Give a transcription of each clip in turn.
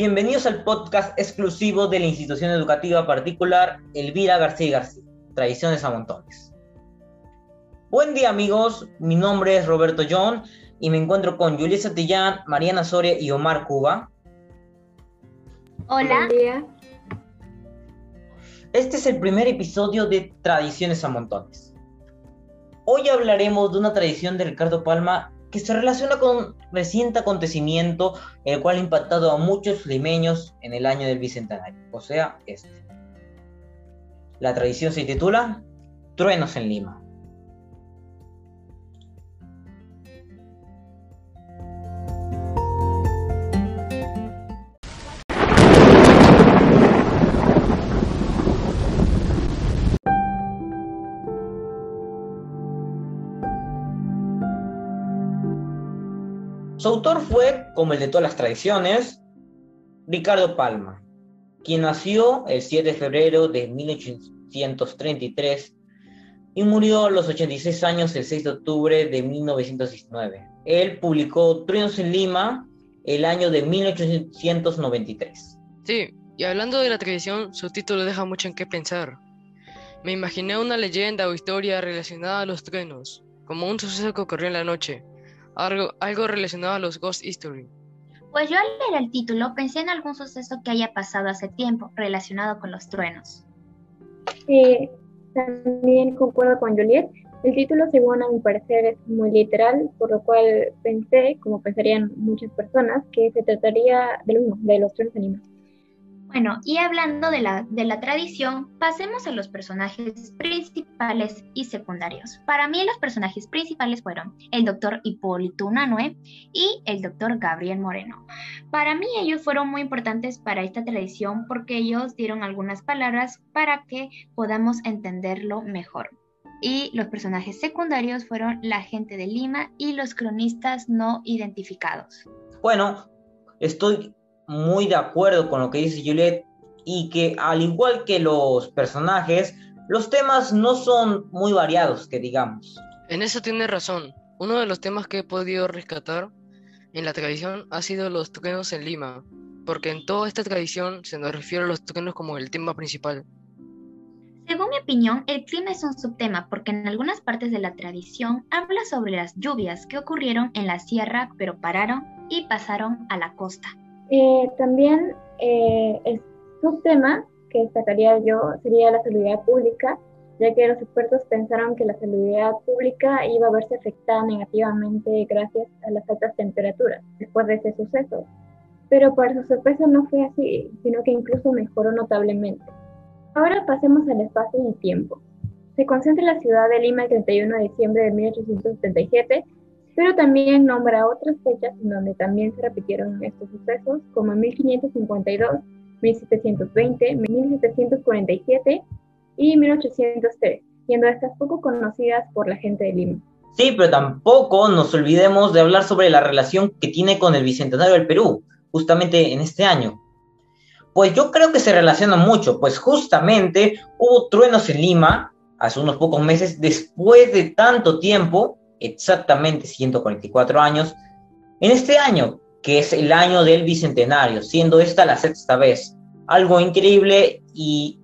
Bienvenidos al podcast exclusivo de la institución educativa particular Elvira García García, Tradiciones a Montones. Buen día amigos, mi nombre es Roberto John y me encuentro con Julia Satillán, Mariana Soria y Omar Cuba. Hola. Buen día. Este es el primer episodio de Tradiciones a Montones. Hoy hablaremos de una tradición de Ricardo Palma que se relaciona con reciente acontecimiento el cual ha impactado a muchos limeños en el año del Bicentenario, o sea, este. La tradición se titula Truenos en Lima. Su autor fue, como el de todas las tradiciones, Ricardo Palma, quien nació el 7 de febrero de 1833 y murió a los 86 años el 6 de octubre de 1919. Él publicó Truenos en Lima el año de 1893. Sí, y hablando de la tradición, su título deja mucho en qué pensar. Me imaginé una leyenda o historia relacionada a los truenos, como un suceso que ocurrió en la noche, algo, algo relacionado a los Ghost History. Pues yo al leer el título pensé en algún suceso que haya pasado hace tiempo relacionado con los truenos. Sí, también concuerdo con Juliet. El título, según a mi parecer, es muy literal, por lo cual pensé, como pensarían muchas personas, que se trataría de lo mismo, de los truenos animados. Bueno, y hablando de la, de la tradición, pasemos a los personajes principales y secundarios. Para mí los personajes principales fueron el doctor Hipólito Unanue y el doctor Gabriel Moreno. Para mí ellos fueron muy importantes para esta tradición porque ellos dieron algunas palabras para que podamos entenderlo mejor. Y los personajes secundarios fueron la gente de Lima y los cronistas no identificados. Bueno, estoy muy de acuerdo con lo que dice Juliet y que al igual que los personajes, los temas no son muy variados, que digamos. En eso tiene razón. Uno de los temas que he podido rescatar en la tradición ha sido los truenos en Lima, porque en toda esta tradición se nos refiere a los truenos como el tema principal. Según mi opinión, el clima es un subtema porque en algunas partes de la tradición habla sobre las lluvias que ocurrieron en la sierra pero pararon y pasaron a la costa. Eh, también eh, el subtema que destacaría yo sería la salud pública, ya que los expertos pensaron que la salud pública iba a verse afectada negativamente gracias a las altas temperaturas después de ese suceso. Pero para su sorpresa no fue así, sino que incluso mejoró notablemente. Ahora pasemos al espacio y tiempo. Se concentra en la ciudad de Lima el 31 de diciembre de 1877 pero también nombra otras fechas en donde también se repitieron estos sucesos, como 1552, 1720, 1747 y 1803, siendo estas poco conocidas por la gente de Lima. Sí, pero tampoco nos olvidemos de hablar sobre la relación que tiene con el Bicentenario del Perú, justamente en este año. Pues yo creo que se relaciona mucho, pues justamente hubo truenos en Lima hace unos pocos meses, después de tanto tiempo, exactamente 144 años, en este año, que es el año del Bicentenario, siendo esta la sexta vez. Algo increíble y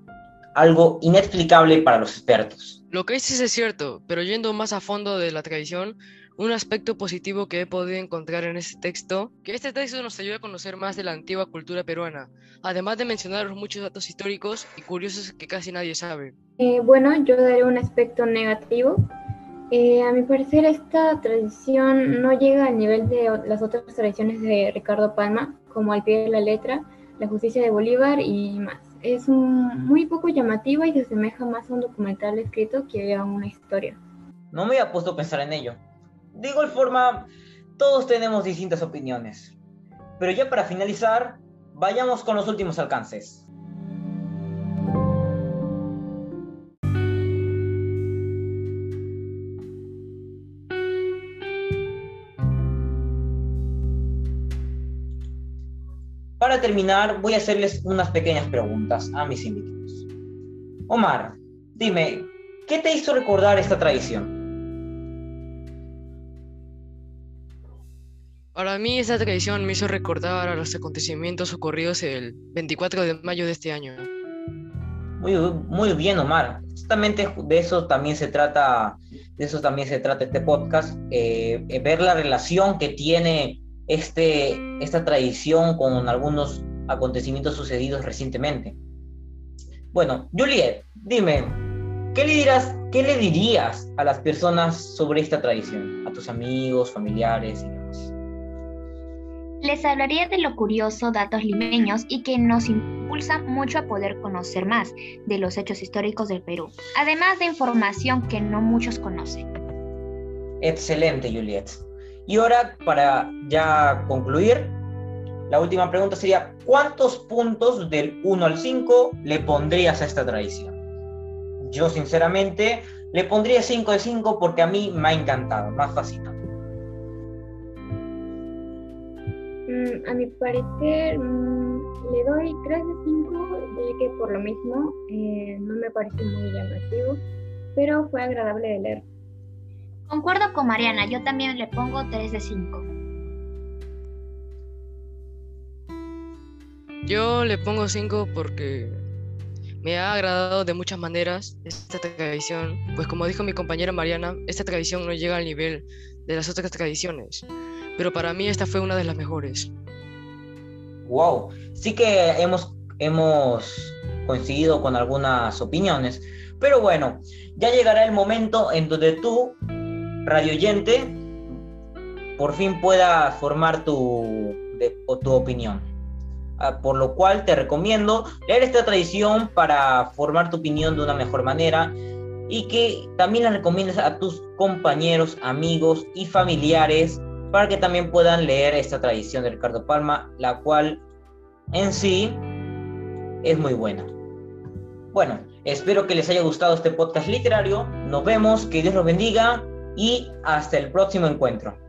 algo inexplicable para los expertos. Lo que dices es cierto, pero yendo más a fondo de la tradición, un aspecto positivo que he podido encontrar en este texto, que este texto nos ayuda a conocer más de la antigua cultura peruana, además de mencionar los muchos datos históricos y curiosos que casi nadie sabe. Eh, bueno, yo daré un aspecto negativo, eh, a mi parecer esta tradición no llega al nivel de las otras tradiciones de Ricardo Palma, como al pie de la letra, la justicia de Bolívar y más. Es muy poco llamativa y se asemeja más a un documental escrito que a una historia. No me había puesto a pensar en ello. De igual forma, todos tenemos distintas opiniones. Pero ya para finalizar, vayamos con los últimos alcances. Terminar, voy a hacerles unas pequeñas preguntas a mis invitados. Omar, dime, ¿qué te hizo recordar esta tradición? Para mí esta tradición me hizo recordar a los acontecimientos ocurridos el 24 de mayo de este año. Muy, muy bien, Omar. Justamente de eso también se trata, de eso también se trata este podcast, eh, eh, ver la relación que tiene este, esta tradición con algunos acontecimientos sucedidos recientemente. Bueno, Juliet, dime, ¿qué le, dirás, ¿qué le dirías a las personas sobre esta tradición? A tus amigos, familiares y demás. Les hablaría de lo curioso, datos limeños y que nos impulsa mucho a poder conocer más de los hechos históricos del Perú, además de información que no muchos conocen. Excelente, Juliet. Y ahora, para ya concluir, la última pregunta sería, ¿cuántos puntos del 1 al 5 le pondrías a esta tradición? Yo, sinceramente, le pondría 5 de 5 porque a mí me ha encantado, más fascinante. Mm, a mi parecer, mm, le doy 3 de 5, ya que por lo mismo eh, no me parece muy llamativo, pero fue agradable de leer. Concuerdo con Mariana, yo también le pongo 3 de 5. Yo le pongo 5 porque me ha agradado de muchas maneras esta tradición, pues como dijo mi compañera Mariana, esta tradición no llega al nivel de las otras tradiciones, pero para mí esta fue una de las mejores. Wow, sí que hemos, hemos coincidido con algunas opiniones, pero bueno, ya llegará el momento en donde tú radioyente por fin pueda formar tu, tu opinión. Ah, por lo cual te recomiendo leer esta tradición para formar tu opinión de una mejor manera y que también la recomiendes a tus compañeros, amigos y familiares para que también puedan leer esta tradición de Ricardo Palma, la cual en sí es muy buena. Bueno, espero que les haya gustado este podcast literario. Nos vemos, que Dios los bendiga y hasta el próximo encuentro.